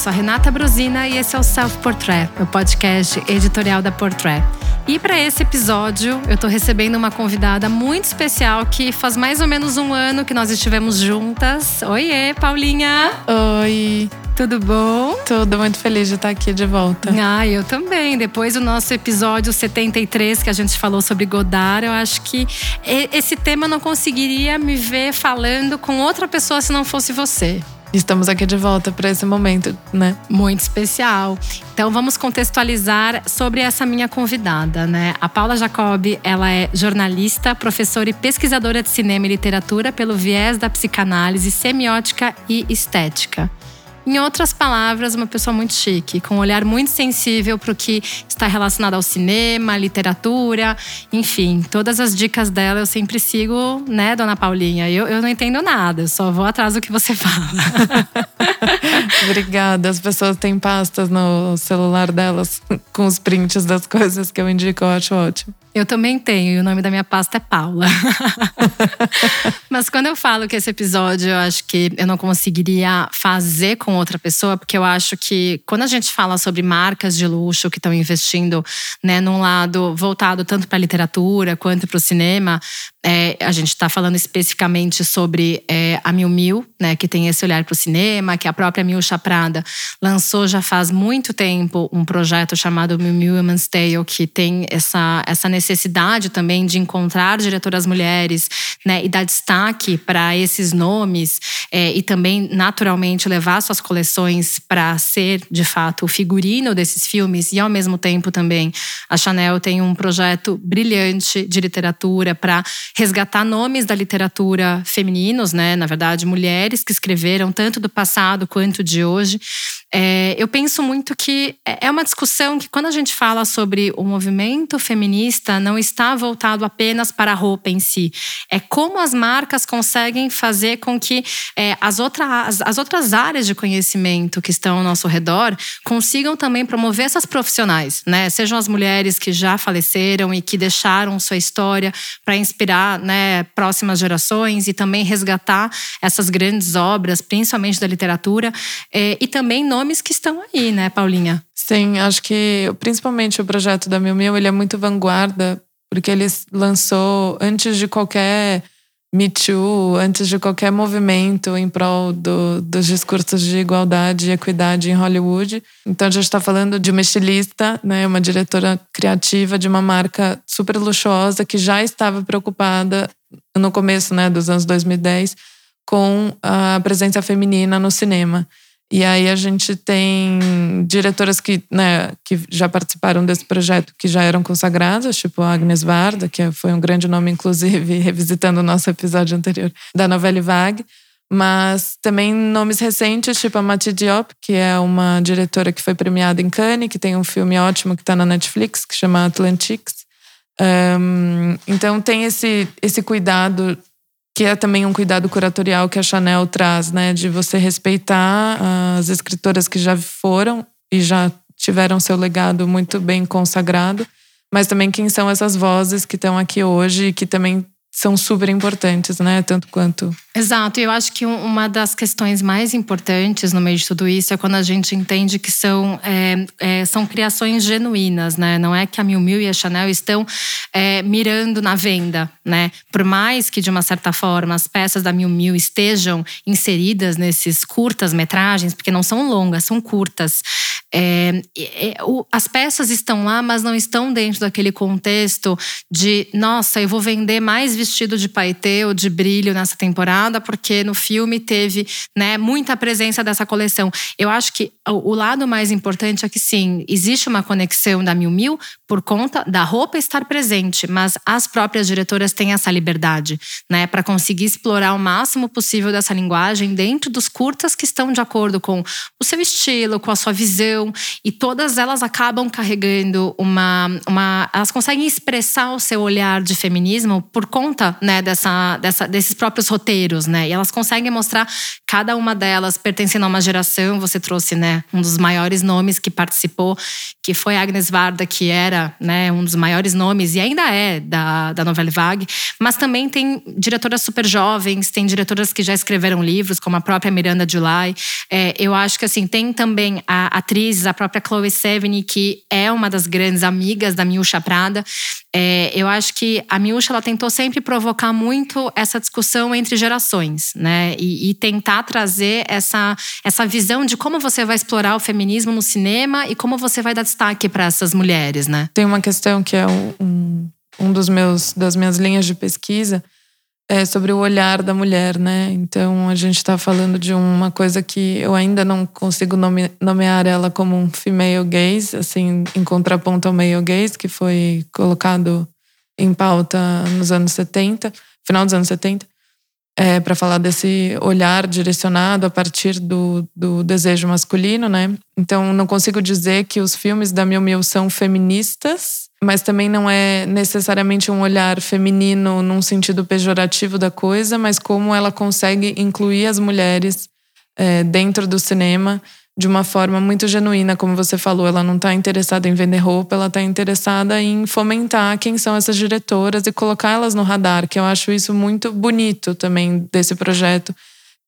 sou a Renata Brosina e esse é o Self Portrait, o podcast editorial da Portrait. E para esse episódio, eu estou recebendo uma convidada muito especial que faz mais ou menos um ano que nós estivemos juntas. Oiê, Paulinha! Oi! Tudo bom? Tudo, muito feliz de estar aqui de volta. Ah, eu também. Depois do nosso episódio 73, que a gente falou sobre Godard, eu acho que esse tema eu não conseguiria me ver falando com outra pessoa se não fosse você. Estamos aqui de volta para esse momento, né? Muito especial. Então vamos contextualizar sobre essa minha convidada, né? A Paula Jacob, ela é jornalista, professora e pesquisadora de cinema e literatura pelo viés da psicanálise, semiótica e estética. Em outras palavras, uma pessoa muito chique, com um olhar muito sensível para o que está relacionado ao cinema, literatura, enfim, todas as dicas dela eu sempre sigo, né, dona Paulinha? Eu, eu não entendo nada, eu só vou atrás do que você fala. Obrigada. As pessoas têm pastas no celular delas com os prints das coisas que eu indico, eu acho ótimo. Eu também tenho, e o nome da minha pasta é Paula. Mas quando eu falo que esse episódio eu acho que eu não conseguiria fazer com outra pessoa, porque eu acho que quando a gente fala sobre marcas de luxo que estão investindo né, num lado voltado tanto para a literatura quanto para o cinema, é, a gente está falando especificamente sobre é, a Miu Miu, né, que tem esse olhar para o cinema, que a própria Miu Chaprada lançou já faz muito tempo um projeto chamado Miu Miu Women's Tale, que tem essa, essa necessidade também de encontrar diretoras mulheres né, e dar destaque para esses nomes é, e também, naturalmente, levar suas coleções para ser, de fato, o figurino desses filmes e, ao mesmo tempo, também a Chanel tem um projeto brilhante de literatura para resgatar nomes da literatura femininos, né? Na verdade, mulheres que escreveram tanto do passado quanto de hoje. É, eu penso muito que é, é uma discussão que, quando a gente fala sobre o movimento feminista, não está voltado apenas para a roupa em si. É como as marcas conseguem fazer com que é, as, outras, as outras áreas de conhecimento que estão ao nosso redor consigam também promover essas profissionais, né? Sejam as mulheres que já faleceram e que deixaram sua história para inspirar né, próximas gerações e também resgatar essas grandes obras, principalmente da literatura, é, e também nomes que estão aí, né, Paulinha? Sim, acho que principalmente o projeto da Mil Mil, ele é muito vanguarda, porque ele lançou antes de qualquer Me Too, antes de qualquer movimento em prol do, dos discursos de igualdade e equidade em Hollywood. Então a gente está falando de uma estilista, né, uma diretora criativa de uma marca super luxuosa que já estava preocupada no começo né, dos anos 2010 com a presença feminina no cinema. E aí a gente tem diretoras que, né, que já participaram desse projeto, que já eram consagradas, tipo a Agnes Varda, que foi um grande nome, inclusive, revisitando o nosso episódio anterior, da novela Vague. Mas também nomes recentes, tipo a Mati Diop, que é uma diretora que foi premiada em Cannes, que tem um filme ótimo que está na Netflix, que chama Atlantics. Um, então tem esse, esse cuidado que é também um cuidado curatorial que a Chanel traz, né, de você respeitar as escritoras que já foram e já tiveram seu legado muito bem consagrado, mas também quem são essas vozes que estão aqui hoje e que também são super importantes, né? Tanto quanto. Exato, eu acho que uma das questões mais importantes no meio de tudo isso é quando a gente entende que são, é, é, são criações genuínas, né? Não é que a Miu Miu e a Chanel estão é, mirando na venda, né? Por mais que, de uma certa forma, as peças da Miu Miu estejam inseridas nesses curtas-metragens, porque não são longas, são curtas. É, o, as peças estão lá, mas não estão dentro daquele contexto de, nossa, eu vou vender mais vestido de paetê ou de brilho nessa temporada, porque no filme teve né, muita presença dessa coleção. Eu acho que o, lado mais importante é que sim, existe uma conexão da Miu Miu por conta da roupa estar presente, mas as próprias diretoras têm essa liberdade, né, para conseguir explorar o máximo possível dessa linguagem dentro dos curtas que estão de acordo com o seu estilo, com a sua visão, e todas elas acabam carregando uma, uma elas conseguem expressar o seu olhar de feminismo por conta conta, né, dessa, dessa, desses próprios roteiros, né? E elas conseguem mostrar cada uma delas pertencendo a uma geração. Você trouxe, né, um dos maiores nomes que participou, que foi Agnes Varda, que era, né, um dos maiores nomes e ainda é da, da novela Vague. Mas também tem diretoras super jovens, tem diretoras que já escreveram livros, como a própria Miranda July. É, eu acho que assim tem também a atriz, a própria Chloe Sevigny, que é uma das grandes amigas da Miúcha Prada. É, eu acho que a Miúcha ela tentou sempre provocar muito essa discussão entre gerações, né? E, e, tentar trazer essa, essa visão de como você vai explorar o feminismo no cinema e como você vai dar destaque para essas mulheres, né? Tem uma questão que é um, um dos meus das minhas linhas de pesquisa é sobre o olhar da mulher, né? Então a gente está falando de uma coisa que eu ainda não consigo nome, nomear ela como um female gaze, assim, em contraponto ao male gaze, que foi colocado em pauta nos anos 70, final dos anos 70, é, para falar desse olhar direcionado a partir do, do desejo masculino, né? Então não consigo dizer que os filmes da Miu Miu são feministas, mas também não é necessariamente um olhar feminino num sentido pejorativo da coisa, mas como ela consegue incluir as mulheres é, dentro do cinema de uma forma muito genuína, como você falou. Ela não está interessada em vender roupa, ela está interessada em fomentar quem são essas diretoras e colocar elas no radar, que eu acho isso muito bonito também desse projeto,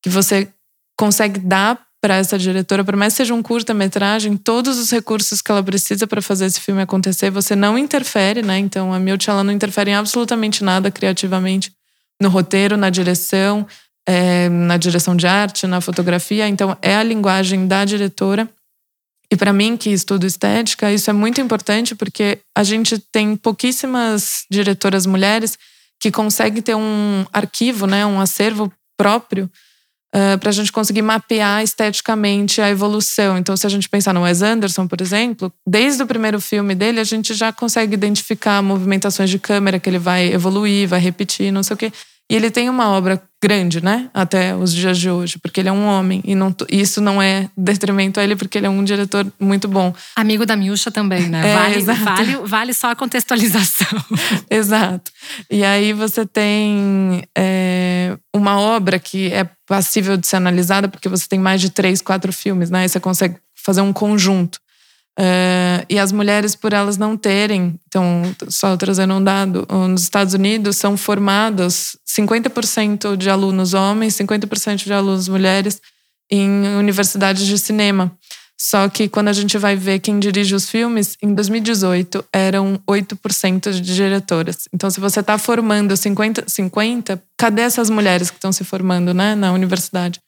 que você consegue dar para essa diretora, por mais que seja um curta-metragem, todos os recursos que ela precisa para fazer esse filme acontecer, você não interfere, né? Então a Milt ela não interfere em absolutamente nada criativamente no roteiro, na direção, é, na direção de arte, na fotografia. Então é a linguagem da diretora. E para mim, que estudo estética, isso é muito importante porque a gente tem pouquíssimas diretoras mulheres que conseguem ter um arquivo, né, um acervo próprio uh, para a gente conseguir mapear esteticamente a evolução. Então, se a gente pensar no Wes Anderson, por exemplo, desde o primeiro filme dele, a gente já consegue identificar movimentações de câmera que ele vai evoluir, vai repetir, não sei o quê. E ele tem uma obra grande, né? Até os dias de hoje, porque ele é um homem. E não, isso não é detrimento a ele, porque ele é um diretor muito bom. Amigo da Milcha também, né? É, vale, vale, vale só a contextualização. exato. E aí você tem é, uma obra que é passível de ser analisada, porque você tem mais de três, quatro filmes, né? E você consegue fazer um conjunto. Uh, e as mulheres, por elas não terem, então, só trazendo um dado, nos Estados Unidos são formados 50% de alunos homens, 50% de alunos mulheres em universidades de cinema. Só que quando a gente vai ver quem dirige os filmes, em 2018 eram 8% de diretoras. Então, se você está formando 50, 50, cadê essas mulheres que estão se formando né, na universidade?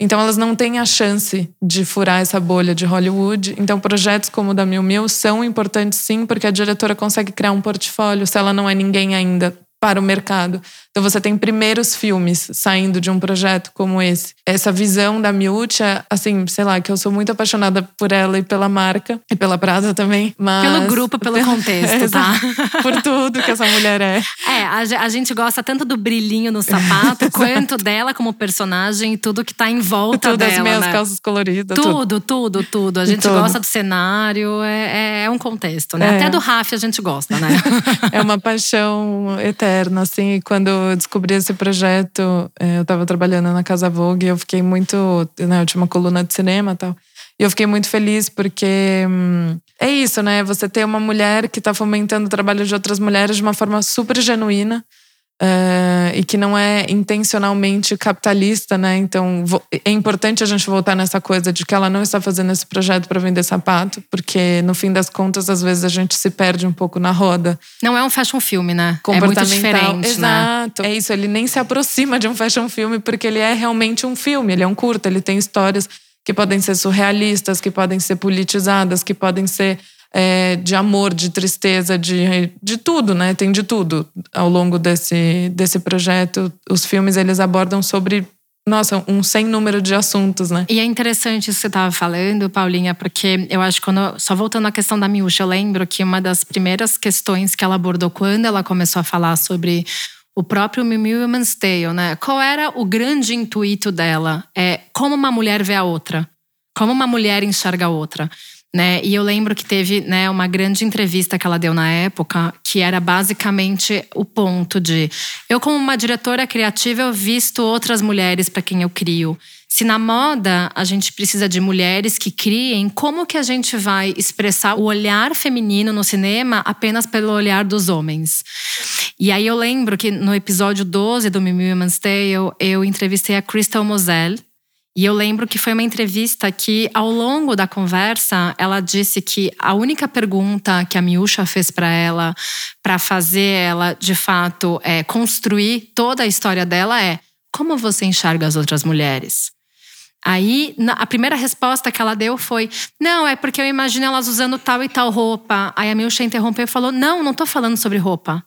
Então elas não têm a chance de furar essa bolha de Hollywood. Então projetos como o da Mil Mil são importantes sim, porque a diretora consegue criar um portfólio se ela não é ninguém ainda para o mercado. Então você tem primeiros filmes saindo de um projeto como esse. Essa visão da Miúcha, assim, sei lá, que eu sou muito apaixonada por ela e pela marca e pela Prada também, mas pelo grupo, pelo contexto, tá? por tudo que essa mulher é. É, a, a gente gosta tanto do brilhinho no sapato quanto dela como personagem e tudo que tá em volta tudo, dela, as minhas né? calças coloridas, tudo, tudo, tudo, tudo. A gente tudo. gosta do cenário, é, é, é um contexto, né? É. Até do Raf a gente gosta, né? é uma paixão eterna, assim, quando eu descobri esse projeto, é, eu estava trabalhando na Casa Vogue e eu fiquei muito. Né, eu tinha uma coluna de cinema e tal. E eu fiquei muito feliz porque hum, é isso, né? Você ter uma mulher que está fomentando o trabalho de outras mulheres de uma forma super genuína. Uh, e que não é intencionalmente capitalista, né? Então é importante a gente voltar nessa coisa de que ela não está fazendo esse projeto para vender sapato, porque no fim das contas às vezes a gente se perde um pouco na roda. Não é um fashion filme, né? É muito diferente, né? Exato. Né? É isso, ele nem se aproxima de um fashion filme porque ele é realmente um filme, ele é um curto, ele tem histórias que podem ser surrealistas, que podem ser politizadas, que podem ser é, de amor, de tristeza, de, de tudo, né? Tem de tudo ao longo desse, desse projeto. Os filmes eles abordam sobre nossa, um sem número de assuntos, né? E é interessante isso que você estava falando, Paulinha, porque eu acho que quando. Só voltando à questão da Miúcha, eu lembro que uma das primeiras questões que ela abordou quando ela começou a falar sobre o próprio Miu Woman's Tale, né? Qual era o grande intuito dela? É como uma mulher vê a outra, como uma mulher enxerga a outra. Né? E eu lembro que teve né, uma grande entrevista que ela deu na época, que era basicamente o ponto de eu, como uma diretora criativa, eu visto outras mulheres para quem eu crio. Se na moda a gente precisa de mulheres que criem, como que a gente vai expressar o olhar feminino no cinema apenas pelo olhar dos homens? E aí eu lembro que no episódio 12 do Mimi Women's Tale, eu entrevistei a Crystal Moselle, e eu lembro que foi uma entrevista que, ao longo da conversa, ela disse que a única pergunta que a Miúcha fez para ela, para fazer ela, de fato, é, construir toda a história dela, é: como você enxerga as outras mulheres? Aí, a primeira resposta que ela deu foi: Não, é porque eu imagino elas usando tal e tal roupa. Aí a Milcha interrompeu e falou: Não, não estou falando sobre roupa.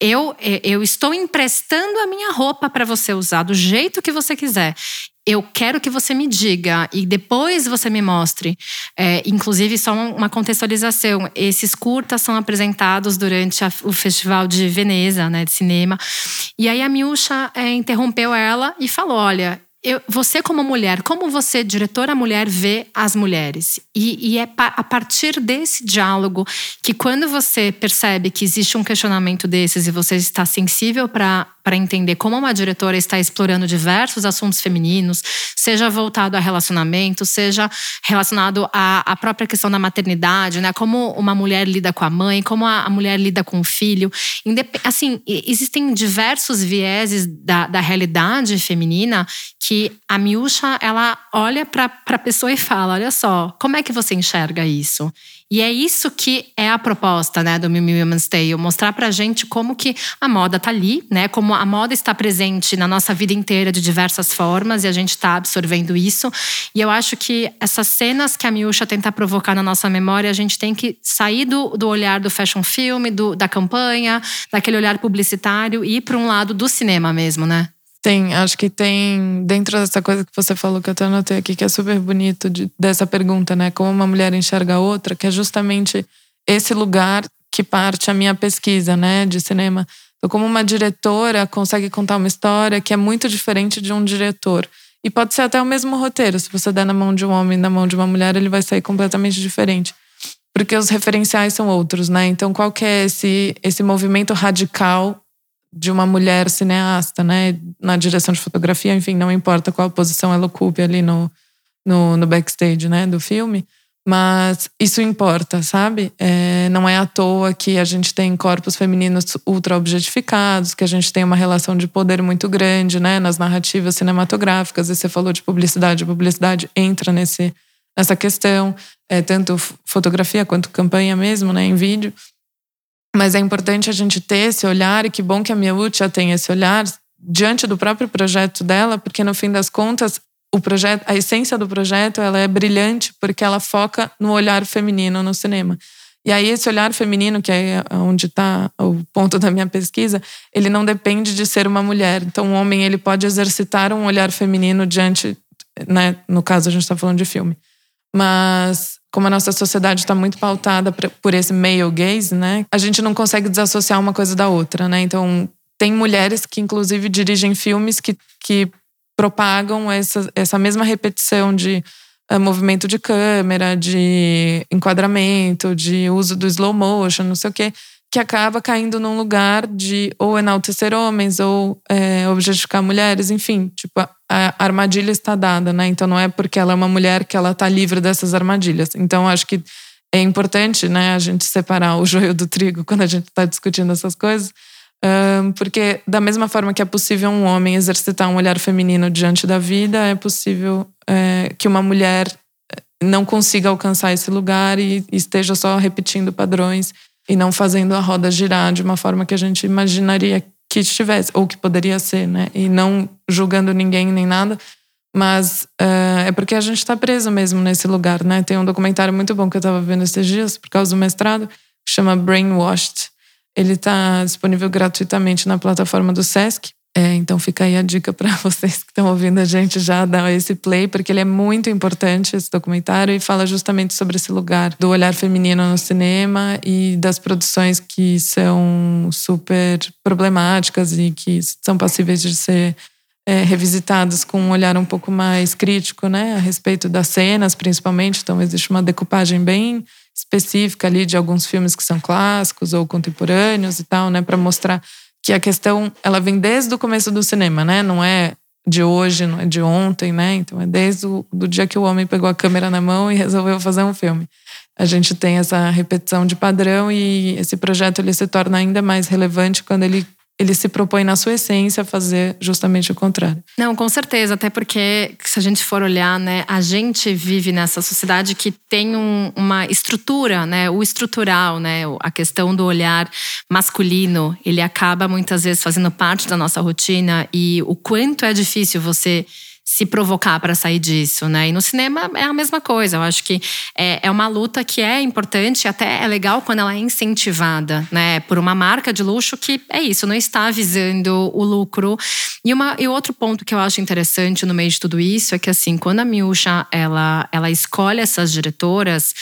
Eu, eu estou emprestando a minha roupa para você usar do jeito que você quiser eu quero que você me diga e depois você me mostre. É, inclusive, só uma contextualização: esses curtas são apresentados durante a, o Festival de Veneza, né, de cinema. E aí a Miúcha é, interrompeu ela e falou: Olha, eu, você como mulher, como você, diretora mulher, vê as mulheres? E, e é a partir desse diálogo que quando você percebe que existe um questionamento desses e você está sensível para para entender como uma diretora está explorando diversos assuntos femininos, seja voltado a relacionamento, seja relacionado à, à própria questão da maternidade, né? Como uma mulher lida com a mãe, como a, a mulher lida com o filho. Indep assim, existem diversos vieses da, da realidade feminina que a Miúcha, ela olha para a pessoa e fala: olha só, como é que você enxerga isso? E é isso que é a proposta, né, do Mimi Women's Tale, mostrar pra gente como que a moda tá ali, né, como a moda está presente na nossa vida inteira de diversas formas e a gente tá absorvendo isso. E eu acho que essas cenas que a Miúcha tenta provocar na nossa memória, a gente tem que sair do, do olhar do fashion film, do, da campanha, daquele olhar publicitário e ir para um lado do cinema mesmo, né? Tem, acho que tem dentro dessa coisa que você falou que eu até anotei aqui, que é super bonito de, dessa pergunta, né? Como uma mulher enxerga a outra, que é justamente esse lugar que parte a minha pesquisa, né, de cinema. Então, como uma diretora consegue contar uma história que é muito diferente de um diretor. E pode ser até o mesmo roteiro. Se você der na mão de um homem na mão de uma mulher, ele vai sair completamente diferente. Porque os referenciais são outros, né? Então, qual que é esse, esse movimento radical de uma mulher cineasta, né? Na direção de fotografia, enfim, não importa qual posição ela ocupe ali no, no, no backstage, né? Do filme. Mas isso importa, sabe? É, não é à toa que a gente tem corpos femininos ultra objetificados, que a gente tem uma relação de poder muito grande, né? Nas narrativas cinematográficas. E você falou de publicidade, a publicidade entra nesse, nessa questão, é, tanto fotografia quanto campanha mesmo, né? Em vídeo. Mas é importante a gente ter esse olhar, e que bom que a Miaucha tem esse olhar diante do próprio projeto dela, porque no fim das contas, o projeto, a essência do projeto, ela é brilhante porque ela foca no olhar feminino no cinema. E aí esse olhar feminino, que é onde está o ponto da minha pesquisa, ele não depende de ser uma mulher. Então, o um homem ele pode exercitar um olhar feminino diante, né? No caso a gente está falando de filme, mas como a nossa sociedade está muito pautada por esse male gaze, né? A gente não consegue desassociar uma coisa da outra, né? Então, tem mulheres que, inclusive, dirigem filmes que, que propagam essa, essa mesma repetição de uh, movimento de câmera, de enquadramento, de uso do slow motion, não sei o quê, que acaba caindo num lugar de ou enaltecer homens ou é, objetificar mulheres, enfim, tipo, a armadilha está dada, né? Então não é porque ela é uma mulher que ela está livre dessas armadilhas. Então acho que é importante, né, a gente separar o joio do trigo quando a gente está discutindo essas coisas, porque da mesma forma que é possível um homem exercitar um olhar feminino diante da vida, é possível é, que uma mulher eh, não consiga alcançar esse lugar e esteja só repetindo padrões e não fazendo a roda girar de uma forma que a gente imaginaria que estivesse, ou que poderia ser, né? E não julgando ninguém nem nada, mas uh, é porque a gente está preso mesmo nesse lugar, né? Tem um documentário muito bom que eu estava vendo esses dias, por causa do mestrado, que chama Brainwashed. Ele está disponível gratuitamente na plataforma do Sesc. É, então fica aí a dica para vocês que estão ouvindo a gente já dar esse play, porque ele é muito importante, esse documentário, e fala justamente sobre esse lugar do olhar feminino no cinema e das produções que são super problemáticas e que são passíveis de ser é, revisitados com um olhar um pouco mais crítico, né, a respeito das cenas, principalmente. Então existe uma decupagem bem específica ali de alguns filmes que são clássicos ou contemporâneos e tal, né, para mostrar que a questão ela vem desde o começo do cinema, né? Não é de hoje, não é de ontem, né? Então é desde o do dia que o homem pegou a câmera na mão e resolveu fazer um filme. A gente tem essa repetição de padrão e esse projeto ele se torna ainda mais relevante quando ele ele se propõe na sua essência a fazer justamente o contrário. Não, com certeza, até porque se a gente for olhar, né, a gente vive nessa sociedade que tem um, uma estrutura, né, o estrutural, né, a questão do olhar masculino, ele acaba muitas vezes fazendo parte da nossa rotina e o quanto é difícil você se provocar para sair disso, né? E no cinema é a mesma coisa. Eu acho que é, é uma luta que é importante, até é legal quando ela é incentivada, né? Por uma marca de luxo que é isso, não está visando o lucro. E, uma, e outro ponto que eu acho interessante no meio de tudo isso é que, assim, quando a Miúcha ela, ela escolhe essas diretoras,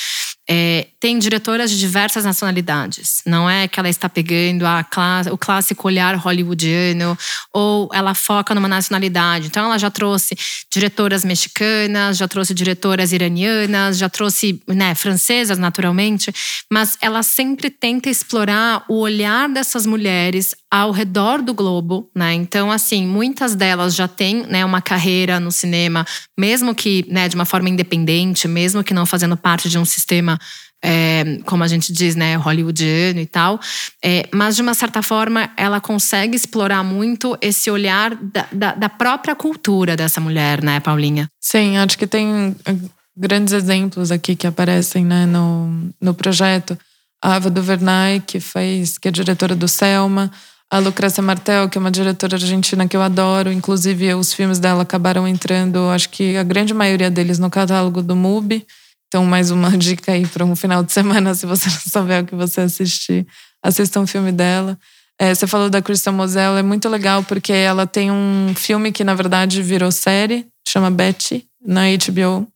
é, tem diretoras de diversas nacionalidades. Não é que ela está pegando a, o clássico olhar hollywoodiano ou ela foca numa nacionalidade. Então, ela já trouxe diretoras mexicanas, já trouxe diretoras iranianas, já trouxe né, francesas, naturalmente, mas ela sempre tenta explorar o olhar dessas mulheres ao redor do globo. Né? Então, assim, muitas delas já têm né, uma carreira no cinema, mesmo que né, de uma forma independente, mesmo que não fazendo parte de um sistema é, como a gente diz, né, hollywoodiano e tal. É, mas, de uma certa forma, ela consegue explorar muito esse olhar da, da, da, própria cultura dessa mulher, né, Paulinha? Sim, acho que tem eh, grandes exemplos aqui que aparecem né, no, no projeto. A Ava DuVernay, que fez, que é diretora do Selma. A Lucrécia Martel, que é uma diretora argentina que eu adoro. Inclusive, os filmes dela acabaram entrando, acho que a grande maioria deles, no catálogo do MUBI. Então, mais uma dica aí para um final de semana, se você não souber o que você assistir, assista um filme dela. É, você falou da Kristen Moselle, é muito legal porque ela tem um filme que, na verdade, virou série, chama Betty, na HBO.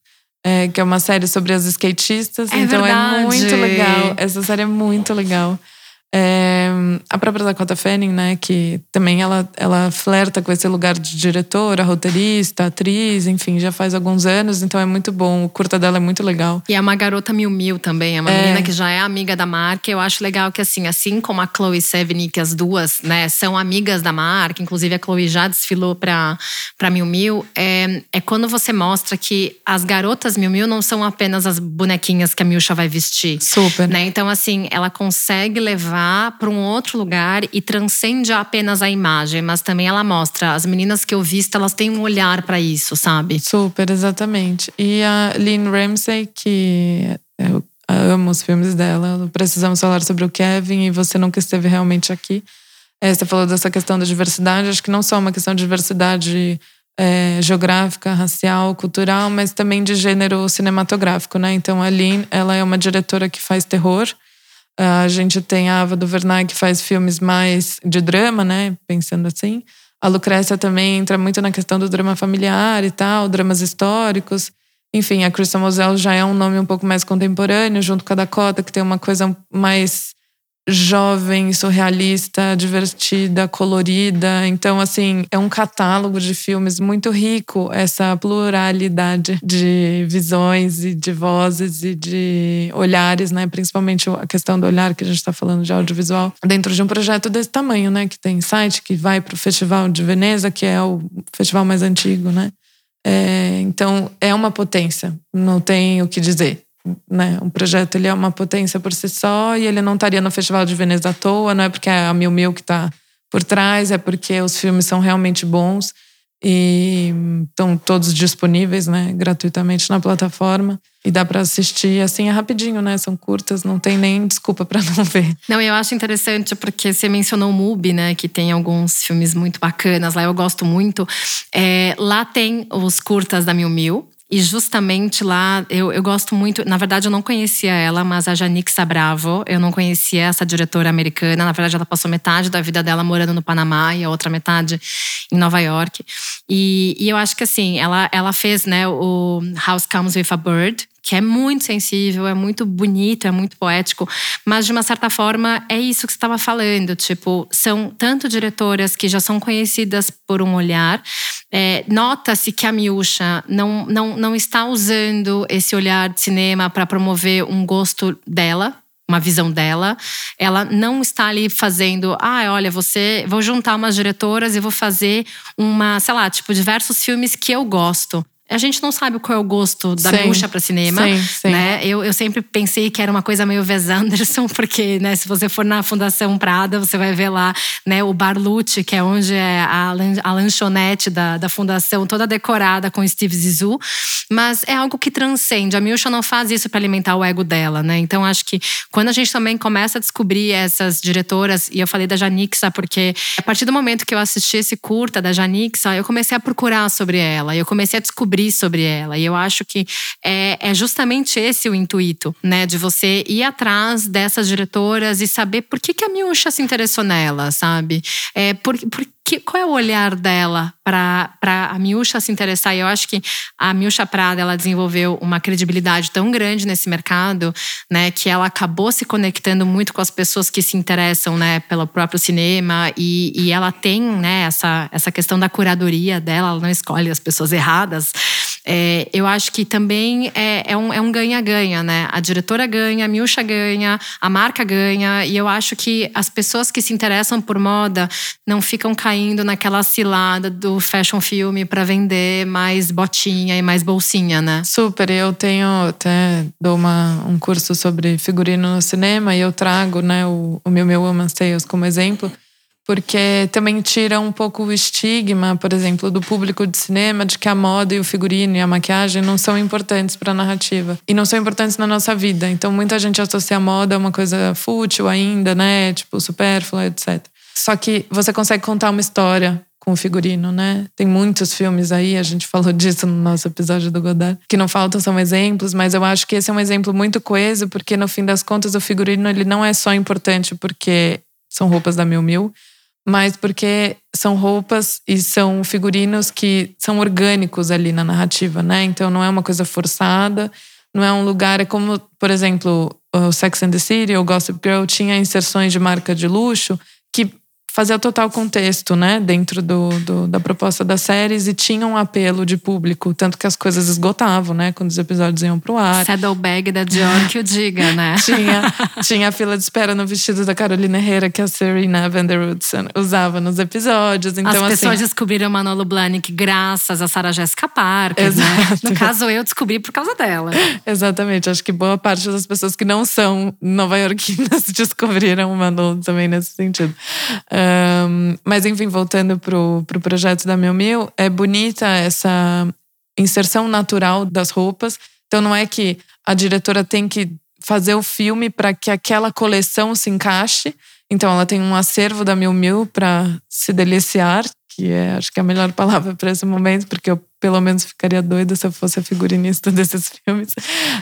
É, que é uma série sobre as skatistas. É então verdade. é muito legal. Essa série é muito legal. É, a própria Dakota Fanning, né, que também ela, ela flerta com esse lugar de diretora, roteirista, atriz, enfim, já faz alguns anos, então é muito bom. O curta dela é muito legal. E é uma garota mil mil também, é uma é. menina que já é amiga da marca. Eu acho legal que assim, assim como a Chloe Sevigny, que as duas, né, são amigas da marca, inclusive a Chloe já desfilou para para Mil Mil, é, é quando você mostra que as garotas Mil Mil não são apenas as bonequinhas que a Milcha vai vestir. Super. Né? Então assim, ela consegue levar para um outro lugar e transcende apenas a imagem, mas também ela mostra as meninas que eu visto, elas têm um olhar para isso, sabe? Super, exatamente. E a Lynn Ramsey, que eu amo os filmes dela, precisamos falar sobre o Kevin e você nunca esteve realmente aqui. É, você falou dessa questão da diversidade, acho que não só uma questão de diversidade é, geográfica, racial, cultural, mas também de gênero cinematográfico, né? Então a Lynn, ela é uma diretora que faz terror, a gente tem a Ava DuVernay que faz filmes mais de drama, né? Pensando assim. A Lucrécia também entra muito na questão do drama familiar e tal, dramas históricos. Enfim, a Kristen Moselle já é um nome um pouco mais contemporâneo, junto com a Dakota, que tem uma coisa mais jovem, surrealista, divertida, colorida. Então, assim, é um catálogo de filmes muito rico, essa pluralidade de visões e de vozes e de olhares, né? Principalmente a questão do olhar que a gente está falando de audiovisual, dentro de um projeto desse tamanho, né? Que tem site, que vai para o Festival de Veneza, que é o festival mais antigo, né? É, então, é uma potência, não tem o que dizer né, um projeto ele é uma potência por si só e ele não estaria no Festival de Veneza à toa, não é porque é a Mil Mil que está por trás, é porque os filmes são realmente bons e estão todos disponíveis, né, gratuitamente na plataforma e dá para assistir assim é rapidinho, né? São curtas, não tem nem desculpa para não ver. Não, eu acho interessante porque você mencionou o MUBI, né, que tem alguns filmes muito bacanas lá, eu gosto muito. É, lá tem os curtas da Mil Mil, e justamente lá, eu, eu gosto muito. Na verdade, eu não conhecia ela, mas a Janique Sabravo, eu não conhecia essa diretora americana. Na verdade, ela passou metade da vida dela morando no Panamá e a outra metade em Nova York. E, e eu acho que assim, ela, ela fez né, o House Comes with a Bird, que é muito sensível, é muito bonito, é muito poético, mas de uma certa forma é isso que você estava falando. Tipo, são tanto diretoras que já são conhecidas por um olhar. É, Nota-se que a Miúcha não, não, não está usando esse olhar de cinema para promover um gosto dela, uma visão dela. Ela não está ali fazendo, ah, olha, você, vou juntar umas diretoras e vou fazer uma, sei lá, tipo diversos filmes que eu gosto a gente não sabe qual é o gosto da sim, para cinema, sim, sim. né? Eu, eu sempre pensei que era uma coisa meio Wes Anderson, porque, né, se você for na Fundação Prada, você vai ver lá, né, o Barlucci, que é onde é a, a lanchonete da, da fundação, toda decorada com Steve Zissou, mas é algo que transcende. A Milcha não faz isso para alimentar o ego dela, né? Então acho que quando a gente também começa a descobrir essas diretoras, e eu falei da Janixa porque a partir do momento que eu assisti esse curta da Janixa, eu comecei a procurar sobre ela, eu comecei a descobrir descobrir sobre ela. E eu acho que é, é justamente esse o intuito, né? De você ir atrás dessas diretoras e saber por que, que a Miúcha se interessou nela, sabe? É, por, por que, qual é o olhar dela para a Miúcha se interessar? E eu acho que a Miúcha Prada ela desenvolveu uma credibilidade tão grande nesse mercado, né, que ela acabou se conectando muito com as pessoas que se interessam, né, pelo próprio cinema e, e ela tem, né, essa, essa questão da curadoria dela, ela não escolhe as pessoas erradas. É, eu acho que também é, é um é ganha-ganha, um né? A diretora ganha, a Miúcha ganha, a marca ganha, e eu acho que as pessoas que se interessam por moda não ficam caindo naquela cilada do fashion filme para vender mais botinha e mais bolsinha, né? Super, eu tenho até dou uma, um curso sobre figurino no cinema e eu trago, né, o, o meu meu Woman's Tales como exemplo porque também tira um pouco o estigma, por exemplo, do público de cinema de que a moda e o figurino e a maquiagem não são importantes para a narrativa e não são importantes na nossa vida. Então muita gente associa a moda a uma coisa fútil ainda, né, tipo supérflua, etc. Só que você consegue contar uma história com o figurino, né? Tem muitos filmes aí, a gente falou disso no nosso episódio do Godard, que não faltam são exemplos, mas eu acho que esse é um exemplo muito coeso, porque no fim das contas o figurino ele não é só importante porque são roupas da Mil Mil, mas porque são roupas e são figurinos que são orgânicos ali na narrativa, né? Então não é uma coisa forçada, não é um lugar, é como, por exemplo, o Sex and the City ou Gossip Girl tinha inserções de marca de luxo que fazia total contexto, né, dentro do, do, da proposta das séries e tinha um apelo de público, tanto que as coisas esgotavam, né, quando os episódios iam pro ar. Saddlebag da Dior que o diga, né? tinha, tinha a fila de espera no vestido da Carolina Herrera que a Serena Vanderwoodson usava nos episódios. Então, as pessoas assim, descobriram Manolo Blahnik graças a Sarah Jessica Parker, né? No caso, eu descobri por causa dela. Exatamente. Acho que boa parte das pessoas que não são nova-iorquinas descobriram o Manolo também nesse sentido. Uh, um, mas enfim, voltando pro, pro projeto da Meu Mil, é bonita essa inserção natural das roupas. Então não é que a diretora tem que fazer o filme para que aquela coleção se encaixe. Então ela tem um acervo da Mil Mil para se deliciar, que é acho que é a melhor palavra para esse momento, porque eu pelo menos ficaria doida se eu fosse a figurinista desses filmes.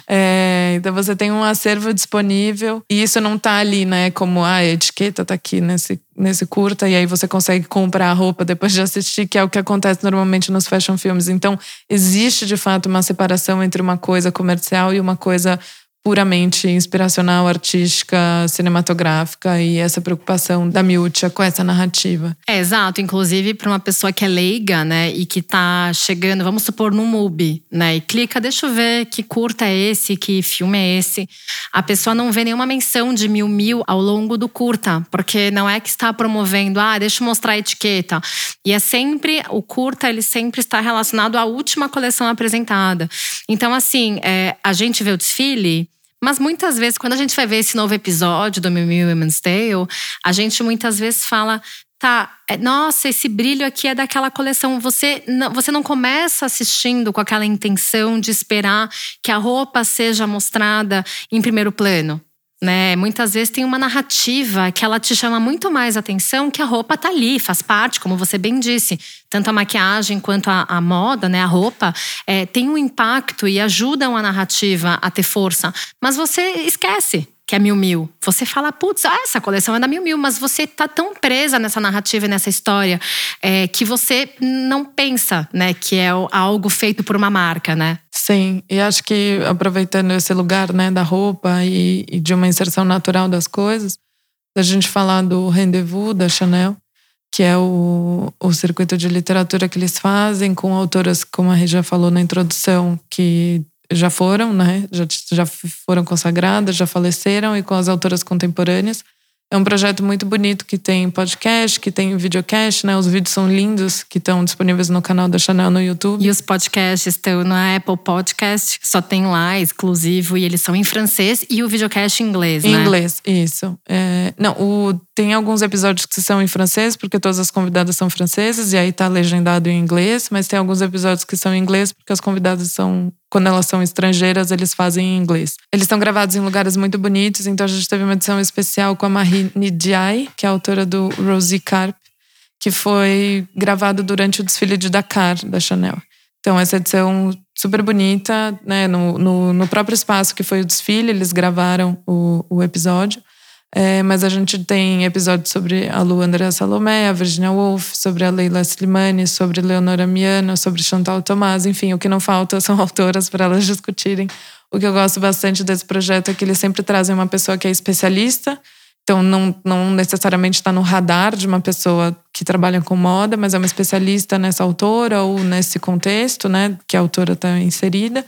É, então você tem um acervo disponível e isso não tá ali, né? Como ah, a etiqueta tá aqui nesse, nesse curta e aí você consegue comprar a roupa depois de assistir, que é o que acontece normalmente nos fashion filmes. Então existe de fato uma separação entre uma coisa comercial e uma coisa puramente inspiracional, artística, cinematográfica e essa preocupação da Miúcha com essa narrativa. É, exato. Inclusive, para uma pessoa que é leiga, né, e que tá chegando, vamos supor, no MUBI, né, e clica, deixa eu ver que curta é esse, que filme é esse. A pessoa não vê nenhuma menção de mil mil ao longo do curta, porque não é que está promovendo, ah, deixa eu mostrar a etiqueta. E é sempre, o curta, ele sempre está relacionado à última coleção apresentada. Então, assim, é, a gente vê o desfile mas muitas vezes, quando a gente vai ver esse novo episódio do Mil Women's Tale, a gente muitas vezes fala, tá, é, nossa, esse brilho aqui é daquela coleção. Você não, você não começa assistindo com aquela intenção de esperar que a roupa seja mostrada em primeiro plano né? Muitas vezes tem uma narrativa que ela te chama muito mais atenção que a roupa tá ali, faz parte, como você bem disse. Tanto a maquiagem quanto a, a moda, né? A roupa é, tem um impacto e ajudam a narrativa a ter força. Mas você esquece que é Mil Mil. Você fala, putz, ah, essa coleção é da Mil Mil, mas você tá tão presa nessa narrativa e nessa história é, que você não pensa, né, que é algo feito por uma marca, né? Sim, e acho que aproveitando esse lugar, né, da roupa e, e de uma inserção natural das coisas, da gente falar do rendezvous da Chanel, que é o, o circuito de literatura que eles fazem com autoras, como a já falou na introdução, que já foram, né? Já, já foram consagradas, já faleceram, e com as autoras contemporâneas. É um projeto muito bonito que tem podcast, que tem videocast, né? Os vídeos são lindos, que estão disponíveis no canal da Chanel no YouTube. E os podcasts estão na Apple Podcast, só tem lá, exclusivo, e eles são em francês e o videocast em inglês, em né? Em inglês, isso. É, não, o, tem alguns episódios que são em francês, porque todas as convidadas são francesas, e aí tá legendado em inglês, mas tem alguns episódios que são em inglês, porque as convidadas são quando elas são estrangeiras, eles fazem em inglês. Eles estão gravados em lugares muito bonitos, então a gente teve uma edição especial com a Marie Nidiai, que é autora do Rosie Carp, que foi gravado durante o desfile de Dakar da Chanel. Então, essa edição super bonita, né? No, no, no próprio espaço que foi o desfile, eles gravaram o, o episódio. É, mas a gente tem episódios sobre a Lu Andrea Salomé, a Virginia Woolf, sobre a Leila Slimani, sobre Leonora Miano, sobre Chantal Tomás, enfim, o que não falta são autoras para elas discutirem. O que eu gosto bastante desse projeto é que eles sempre trazem uma pessoa que é especialista, então não, não necessariamente está no radar de uma pessoa que trabalha com moda, mas é uma especialista nessa autora ou nesse contexto, né, que a autora está inserida,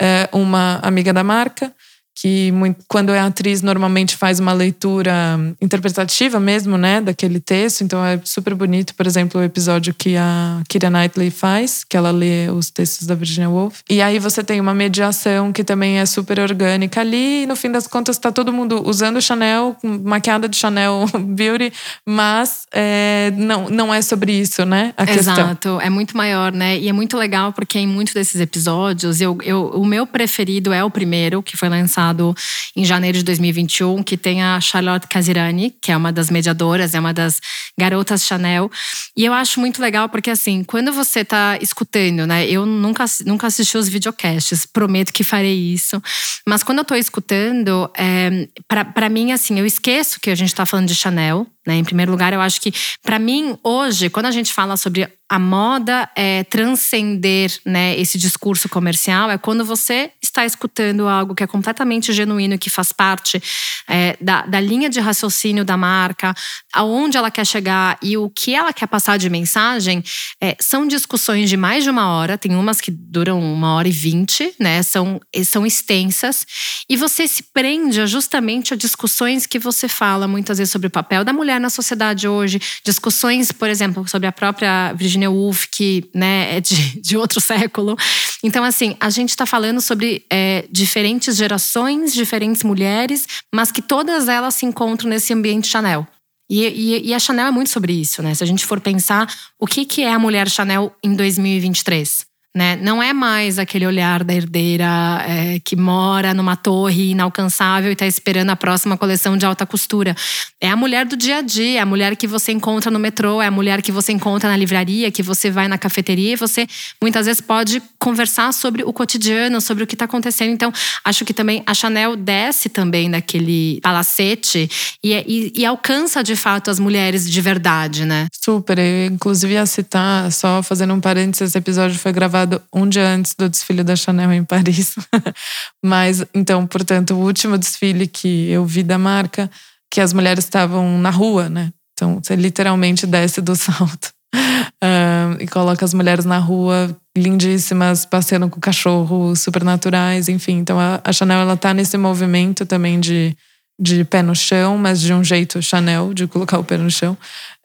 é uma amiga da marca que muito, quando é atriz normalmente faz uma leitura interpretativa mesmo, né, daquele texto. Então é super bonito, por exemplo, o episódio que a Kira Knightley faz, que ela lê os textos da Virginia Woolf. E aí você tem uma mediação que também é super orgânica ali. E no fim das contas está todo mundo usando Chanel, maquiada de Chanel Beauty, mas é, não, não é sobre isso, né? A Exato, questão. é muito maior, né? E é muito legal porque em muitos desses episódios, eu, eu, o meu preferido é o primeiro, que foi lançado lançado em janeiro de 2021, que tem a Charlotte Casirani, que é uma das mediadoras, é uma das garotas Chanel. E eu acho muito legal porque, assim, quando você está escutando, né? Eu nunca, nunca assisti os videocasts, prometo que farei isso. Mas quando eu estou escutando, é, para mim, assim, eu esqueço que a gente está falando de Chanel, né? Em primeiro lugar, eu acho que, para mim, hoje, quando a gente fala sobre a moda é, transcender né, esse discurso comercial, é quando você está escutando algo que é completamente genuíno, que faz parte é, da, da linha de raciocínio da marca, aonde ela quer chegar e o que ela quer passar de mensagem, é, são discussões de mais de uma hora, tem umas que duram uma hora e vinte, né? São, são extensas, e você se prende justamente a discussões que você fala muitas vezes sobre o papel da mulher mulher na sociedade hoje, discussões, por exemplo, sobre a própria Virginia Woolf, que né, é de, de outro século. Então, assim, a gente está falando sobre é, diferentes gerações, diferentes mulheres, mas que todas elas se encontram nesse ambiente Chanel. E, e, e, a Chanel é muito sobre isso, né? Se a gente for pensar o que, que é a mulher Chanel em 2023. Né? Não é mais aquele olhar da herdeira é, que mora numa torre inalcançável e está esperando a próxima coleção de alta costura. É a mulher do dia a dia, é a mulher que você encontra no metrô, é a mulher que você encontra na livraria, que você vai na cafeteria e você muitas vezes pode conversar sobre o cotidiano, sobre o que está acontecendo. Então, acho que também a Chanel desce também daquele palacete e, e, e alcança de fato as mulheres de verdade, né? Super. Eu, inclusive, ia citar, só fazendo um parênteses, esse episódio foi gravado gravado um dia antes do desfile da Chanel em Paris. Mas, então, portanto, o último desfile que eu vi da marca, que as mulheres estavam na rua, né? Então, você literalmente desce do salto um, e coloca as mulheres na rua, lindíssimas, passeando com cachorro, super naturais, enfim. Então, a, a Chanel, ela tá nesse movimento também de de pé no chão, mas de um jeito Chanel, de colocar o pé no chão.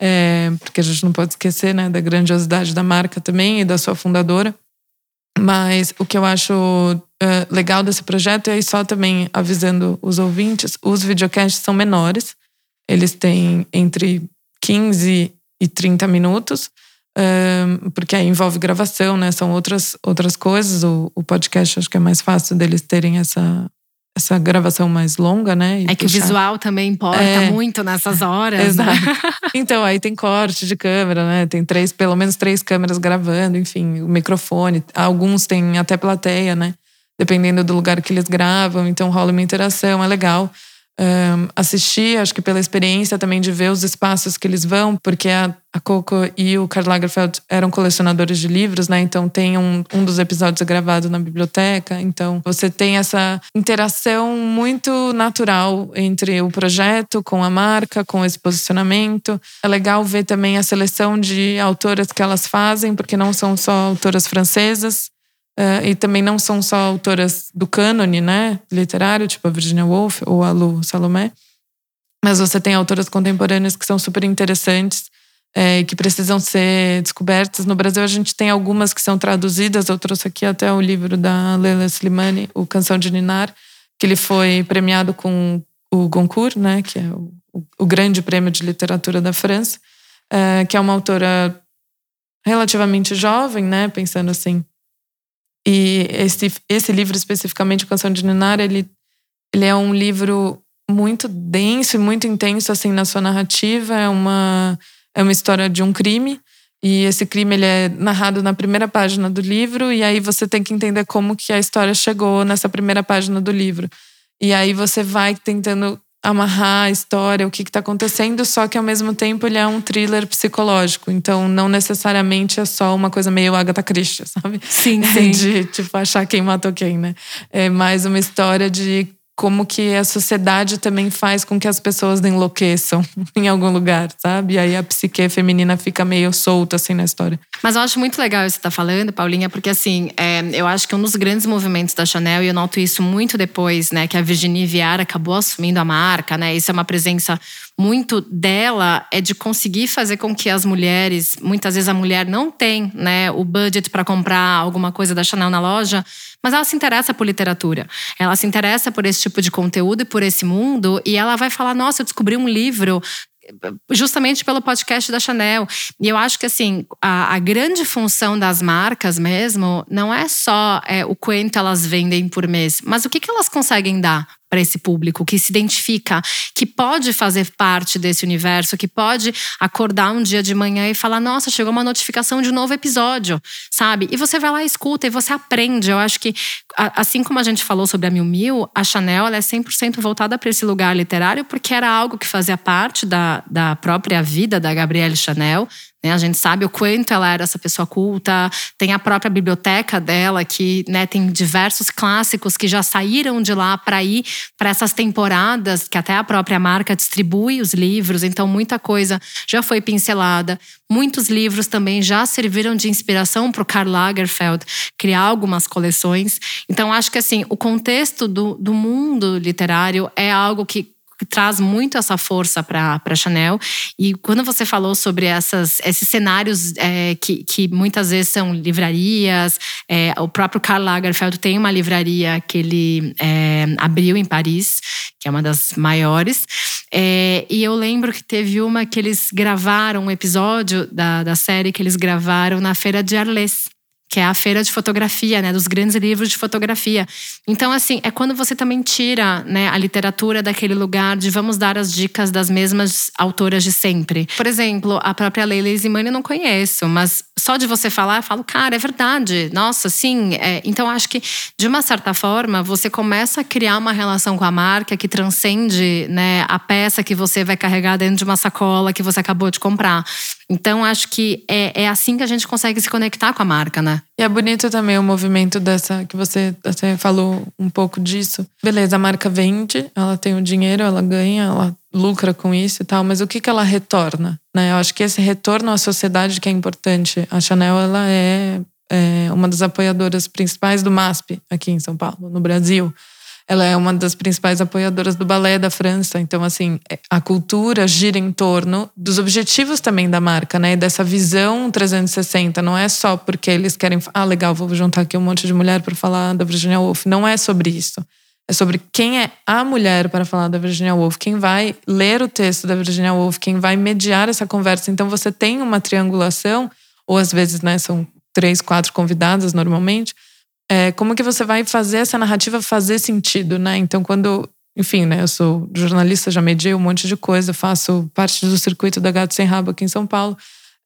É, porque a gente não pode esquecer né, da grandiosidade da marca também e da sua fundadora. Mas o que eu acho uh, legal desse projeto, e aí só também avisando os ouvintes, os videocasts são menores. Eles têm entre 15 e 30 minutos, uh, porque aí envolve gravação, né? São outras, outras coisas. O, o podcast acho que é mais fácil deles terem essa, essa gravação mais longa, né? é que puxar. o visual também importa é. muito nessas horas. Né? Exato. Né? então, aí tem corte de câmera, né? Tem três, pelo menos três câmeras gravando, enfim, o microfone. Alguns têm até plateia, né? Dependendo do lugar que eles gravam, então rola uma interação, é legal. Um, assistir, acho que pela experiência também de ver os espaços que eles vão, porque a, a Coco e o Karl Lagerfeld eram colecionadores de livros, né? Então tem um, um dos episódios gravado na biblioteca. Então você tem essa interação muito natural entre o projeto com a marca, com esse posicionamento. É legal ver também a seleção de autoras que elas fazem, porque não são só autoras francesas. Uh, e também não são só autoras do cânone, né, literário, tipo a Virginia Woolf ou a Lu Salomé, mas você tem autoras contemporâneas que são super interessantes é, e que precisam ser descobertas. No Brasil a gente tem algumas que são traduzidas, eu trouxe aqui até o livro da Leila Slimani, o Canção de Ninar, que ele foi premiado com o Goncourt, né, que é o, o grande prêmio de literatura da França, é, que é uma autora relativamente jovem, né, pensando assim, e esse, esse livro especificamente, Canção de Ninar, ele, ele é um livro muito denso e muito intenso assim na sua narrativa. É uma, é uma história de um crime. E esse crime ele é narrado na primeira página do livro. E aí você tem que entender como que a história chegou nessa primeira página do livro. E aí você vai tentando amarrar a história, o que está acontecendo, só que ao mesmo tempo ele é um thriller psicológico. Então, não necessariamente é só uma coisa meio Agatha Christie, sabe? Sim, sim. De, tipo, achar quem matou quem, né? É mais uma história de como que a sociedade também faz com que as pessoas enlouqueçam em algum lugar, sabe? E aí a psique feminina fica meio solta assim na história. Mas eu acho muito legal isso que você tá falando, Paulinha, porque assim, é, eu acho que um dos grandes movimentos da Chanel, e eu noto isso muito depois, né, que a Virginie Viara acabou assumindo a marca, né? Isso é uma presença muito dela é de conseguir fazer com que as mulheres, muitas vezes a mulher não tem, né, o budget para comprar alguma coisa da Chanel na loja, mas ela se interessa por literatura. Ela se interessa por esse tipo de conteúdo e por esse mundo e ela vai falar: "Nossa, eu descobri um livro justamente pelo podcast da Chanel. E eu acho que assim, a, a grande função das marcas mesmo não é só é, o quanto elas vendem por mês, mas o que, que elas conseguem dar para esse público que se identifica, que pode fazer parte desse universo, que pode acordar um dia de manhã e falar: Nossa, chegou uma notificação de um novo episódio, sabe? E você vai lá, escuta e você aprende. Eu acho que, assim como a gente falou sobre a Mil Mil, a Chanel ela é 100% voltada para esse lugar literário, porque era algo que fazia parte da, da própria vida da Gabrielle Chanel. Né? A gente sabe o quanto ela era essa pessoa culta. Tem a própria biblioteca dela, que né, tem diversos clássicos que já saíram de lá para ir para essas temporadas, que até a própria marca distribui os livros. Então, muita coisa já foi pincelada. Muitos livros também já serviram de inspiração para o Karl Lagerfeld criar algumas coleções. Então, acho que assim, o contexto do, do mundo literário é algo que traz muito essa força para a Chanel. E quando você falou sobre essas, esses cenários é, que, que muitas vezes são livrarias, é, o próprio Karl Lagerfeld tem uma livraria que ele é, abriu em Paris, que é uma das maiores. É, e eu lembro que teve uma que eles gravaram, um episódio da, da série que eles gravaram na Feira de Arles que é a feira de fotografia, né, dos grandes livros de fotografia. Então, assim, é quando você também tira, né, a literatura daquele lugar de vamos dar as dicas das mesmas autoras de sempre. Por exemplo, a própria Leila Zimani eu não conheço, mas só de você falar, eu falo, cara, é verdade. Nossa, sim. É, então, acho que de uma certa forma você começa a criar uma relação com a marca que transcende, né, a peça que você vai carregar dentro de uma sacola que você acabou de comprar. Então, acho que é, é assim que a gente consegue se conectar com a marca, né? E é bonito também o movimento dessa, que você até falou um pouco disso. Beleza, a marca vende, ela tem o dinheiro, ela ganha, ela lucra com isso e tal, mas o que, que ela retorna? Né? Eu acho que esse retorno à sociedade que é importante. A Chanel, ela é, é uma das apoiadoras principais do MASP aqui em São Paulo, no Brasil. Ela é uma das principais apoiadoras do balé da França. Então, assim, é, a cultura gira em torno dos objetivos também da marca, né? E dessa visão 360. Não é só porque eles querem. Ah, legal, vou juntar aqui um monte de mulher para falar da Virginia Woolf. Não é sobre isso. É sobre quem é a mulher para falar da Virginia Woolf, quem vai ler o texto da Virginia Woolf, quem vai mediar essa conversa. Então, você tem uma triangulação, ou às vezes, né, são três, quatro convidadas normalmente é, como que você vai fazer essa narrativa fazer sentido, né? Então, quando, enfim, né, eu sou jornalista, já mediei um monte de coisa, faço parte do circuito da Gato Sem Rabo aqui em São Paulo.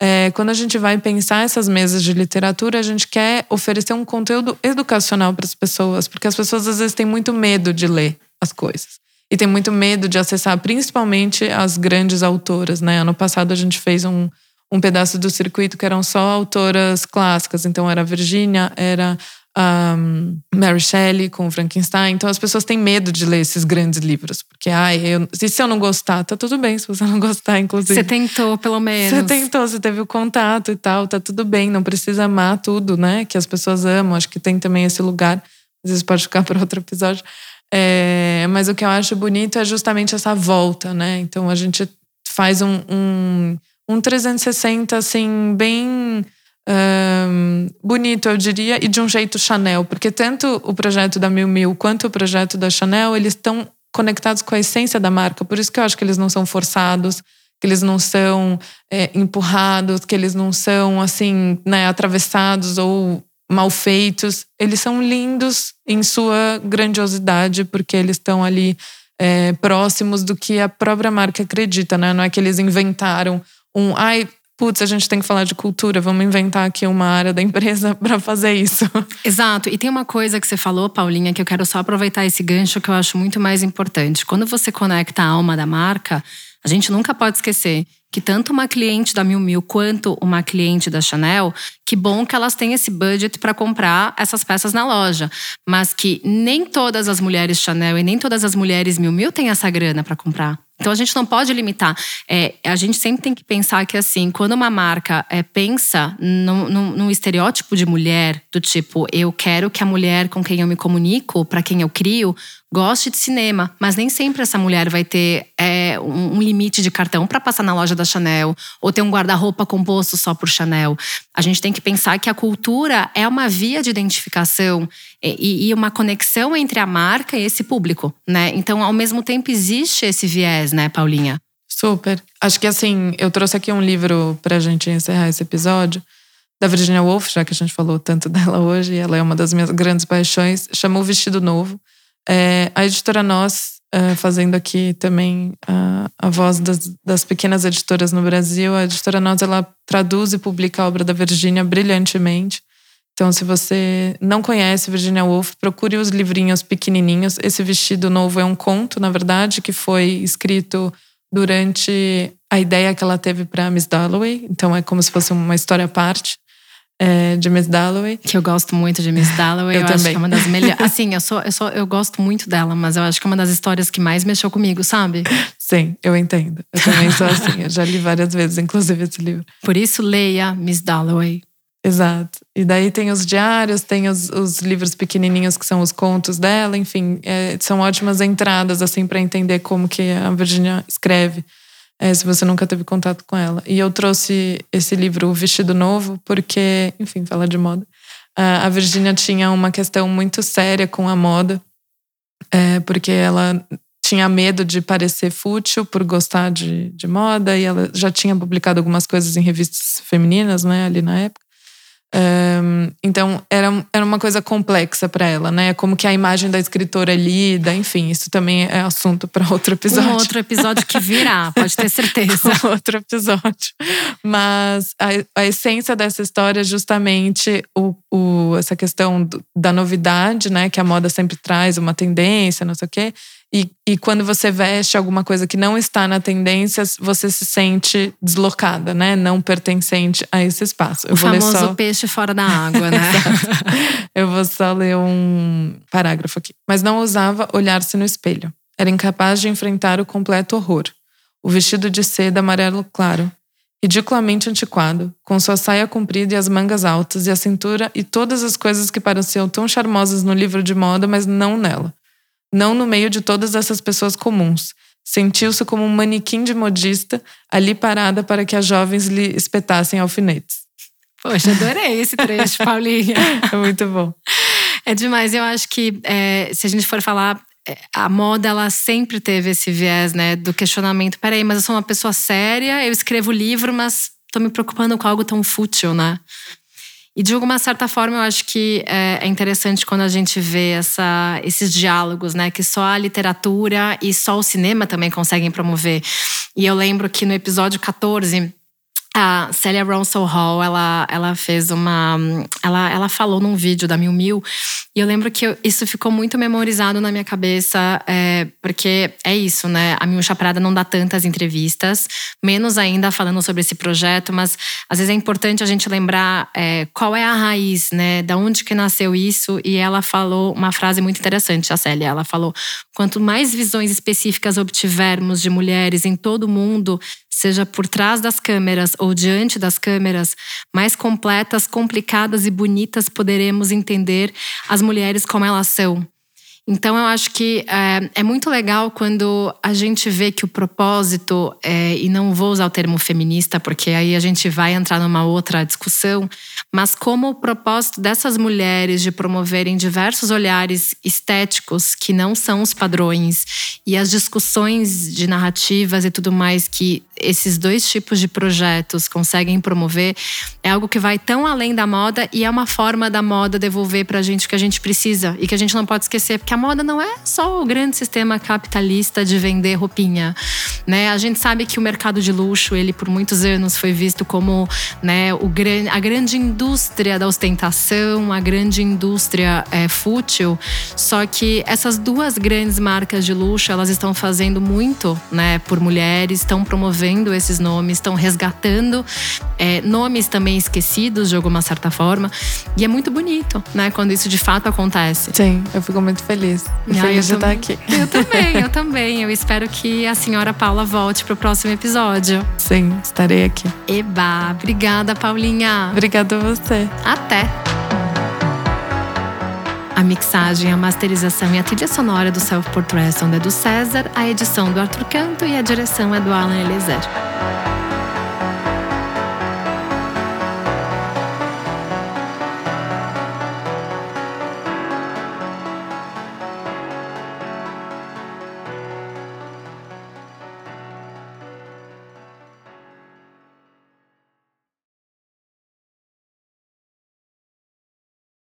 É, quando a gente vai pensar essas mesas de literatura, a gente quer oferecer um conteúdo educacional para as pessoas, porque as pessoas às vezes têm muito medo de ler as coisas. e tem muito medo de acessar, principalmente as grandes autoras, né? Ano passado a gente fez um, um pedaço do circuito que eram só autoras clássicas, então era a Virginia, era um, Mary Shelley com Frankenstein. Então as pessoas têm medo de ler esses grandes livros. Porque, ai, eu, e se eu não gostar, tá tudo bem se você não gostar, inclusive. Você tentou, pelo menos. Você tentou, você teve o contato e tal, tá tudo bem. Não precisa amar tudo, né? Que as pessoas amam. Acho que tem também esse lugar. Às vezes pode ficar para outro episódio. É, mas o que eu acho bonito é justamente essa volta, né? Então a gente faz um, um, um 360, assim, bem um, bonito, eu diria, e de um jeito Chanel, porque tanto o projeto da Mil Mil quanto o projeto da Chanel, eles estão conectados com a essência da marca. Por isso que eu acho que eles não são forçados, que eles não são é, empurrados, que eles não são assim, né, atravessados ou mal feitos. Eles são lindos em sua grandiosidade, porque eles estão ali é, próximos do que a própria marca acredita, né? Não é que eles inventaram um, ai, putz, a gente tem que falar de cultura, vamos inventar aqui uma área da empresa para fazer isso. Exato. E tem uma coisa que você falou, Paulinha, que eu quero só aproveitar esse gancho que eu acho muito mais importante. Quando você conecta a alma da marca, a gente nunca pode esquecer que tanto uma cliente da Mil Mil quanto uma cliente da Chanel, que bom que elas têm esse budget para comprar essas peças na loja, mas que nem todas as mulheres Chanel e nem todas as mulheres Mil Mil têm essa grana para comprar. Então a gente não pode limitar. É, a gente sempre tem que pensar que assim, quando uma marca é, pensa num, estereótipo de mulher, do tipo, eu quero que a mulher com quem eu me comunico, para quem eu crio, goste de cinema, mas nem sempre essa mulher vai ter é, um, um, limite de cartão para passar na loja da Chanel ou ter um guarda-roupa composto só por Chanel. A gente tem que pensar que a cultura é uma via de identificação e, e uma conexão entre a marca e esse público, né? Então, ao mesmo tempo, existe esse viés, né, Paulinha? Super. Acho que assim, eu trouxe aqui um livro para a gente encerrar esse episódio da Virginia Woolf, já que a gente falou tanto dela hoje, ela é uma das minhas grandes paixões, chamou Vestido Novo. É, a editora Nós, é, fazendo aqui também a, a voz das, das, pequenas editoras no Brasil, a editora Nós ela traduz e publica a obra da Virginia brilhantemente. Então, se você não conhece Virginia Woolf, procure os livrinhos pequenininhos. Esse vestido novo é um conto, na verdade, que foi escrito durante a ideia que ela teve para Miss Dalloway. Então, é como se fosse uma história à parte é, de Miss Dalloway. Que eu gosto muito de Miss Dalloway. eu, eu acho que é uma das melhores. Assim, eu sou, eu sou, eu gosto muito dela, mas eu acho que é uma das histórias que mais mexeu comigo, sabe? Sim, eu entendo. Eu também sou assim. Eu já li várias vezes, inclusive, esse livro. Por isso, leia Miss Dalloway. Exato. E daí tem os diários, tem os, os livros pequenininhos que são os contos dela, enfim, é, são ótimas entradas assim para entender como que a Virginia escreve é, se você nunca teve contato com ela. E eu trouxe esse livro, O Vestido Novo, porque, enfim, fala de moda. A Virginia tinha uma questão muito séria com a moda, é, porque ela tinha medo de parecer fútil por gostar de, de moda, e ela já tinha publicado algumas coisas em revistas femininas, né, ali na época. Um, então era, era uma coisa complexa para ela, né? Como que a imagem da escritora é lida, enfim, isso também é assunto para outro episódio. Um outro episódio que virá, pode ter certeza. um outro episódio. Mas a, a essência dessa história é justamente o, o, essa questão do, da novidade, né? Que a moda sempre traz, uma tendência, não sei o quê. E, e quando você veste alguma coisa que não está na tendência, você se sente deslocada, né? Não pertencente a esse espaço. Eu o famoso só... peixe fora da água, né? Eu vou só ler um parágrafo aqui. Mas não ousava olhar-se no espelho. Era incapaz de enfrentar o completo horror. O vestido de seda amarelo claro, ridiculamente antiquado, com sua saia comprida e as mangas altas, e a cintura e todas as coisas que pareciam tão charmosas no livro de moda, mas não nela não no meio de todas essas pessoas comuns. Sentiu-se como um manequim de modista ali parada para que as jovens lhe espetassem alfinetes. Poxa, adorei esse trecho, Paulinha. é muito bom. É demais. Eu acho que é, se a gente for falar, é, a moda ela sempre teve esse viés, né, do questionamento. Peraí, mas eu sou uma pessoa séria, eu escrevo livro, mas tô me preocupando com algo tão fútil, né? E de alguma certa forma, eu acho que é, é interessante quando a gente vê essa, esses diálogos, né? Que só a literatura e só o cinema também conseguem promover. E eu lembro que no episódio 14 a Celia Ronson Hall, ela, ela fez uma. Ela, ela falou num vídeo da Mil Mil, e eu lembro que isso ficou muito memorizado na minha cabeça, é, porque é isso, né? A Milcha Prada não dá tantas entrevistas, menos ainda falando sobre esse projeto, mas às vezes é importante a gente lembrar é, qual é a raiz, né? Da onde que nasceu isso, e ela falou uma frase muito interessante, a Célia. Ela falou: quanto mais visões específicas obtivermos de mulheres em todo o mundo, seja por trás das câmeras ou diante das câmeras, mais completas, complicadas e bonitas poderemos entender as mulheres como elas são. Então, eu acho que é, é, muito legal quando a gente vê que o propósito, é, e não vou usar o termo feminista, porque aí a gente vai entrar numa outra discussão, mas como o propósito dessas mulheres de promoverem diversos olhares estéticos que não são os padrões e as discussões de narrativas e tudo mais que esses dois tipos de projetos conseguem promover, é algo que vai tão além da moda e é uma forma da moda devolver pra gente o que a gente precisa e que a gente não pode esquecer, porque a moda não é só o grande sistema capitalista de vender roupinha, né? A gente sabe que o mercado de luxo, ele por muitos anos foi visto como, né, o gran, a grande indústria da ostentação, a grande indústria é, fútil, só que essas duas grandes marcas de luxo, elas estão fazendo muito, né, por mulheres, estão promovendo esses nomes, estão resgatando é, nomes também esquecidos de alguma certa forma, e é muito bonito, né, quando isso de fato acontece. Sim, eu fico muito feliz feliz. E feliz de estar aqui. Eu também, eu também. Eu espero que a senhora Paula volte para o próximo episódio. Sim, estarei aqui. Eba, obrigada, Paulinha. Obrigada a você. Até. A mixagem, a masterização e a trilha sonora do Self Portrait são da do César, a edição do Arthur Canto e a direção é do Alan Eliezer.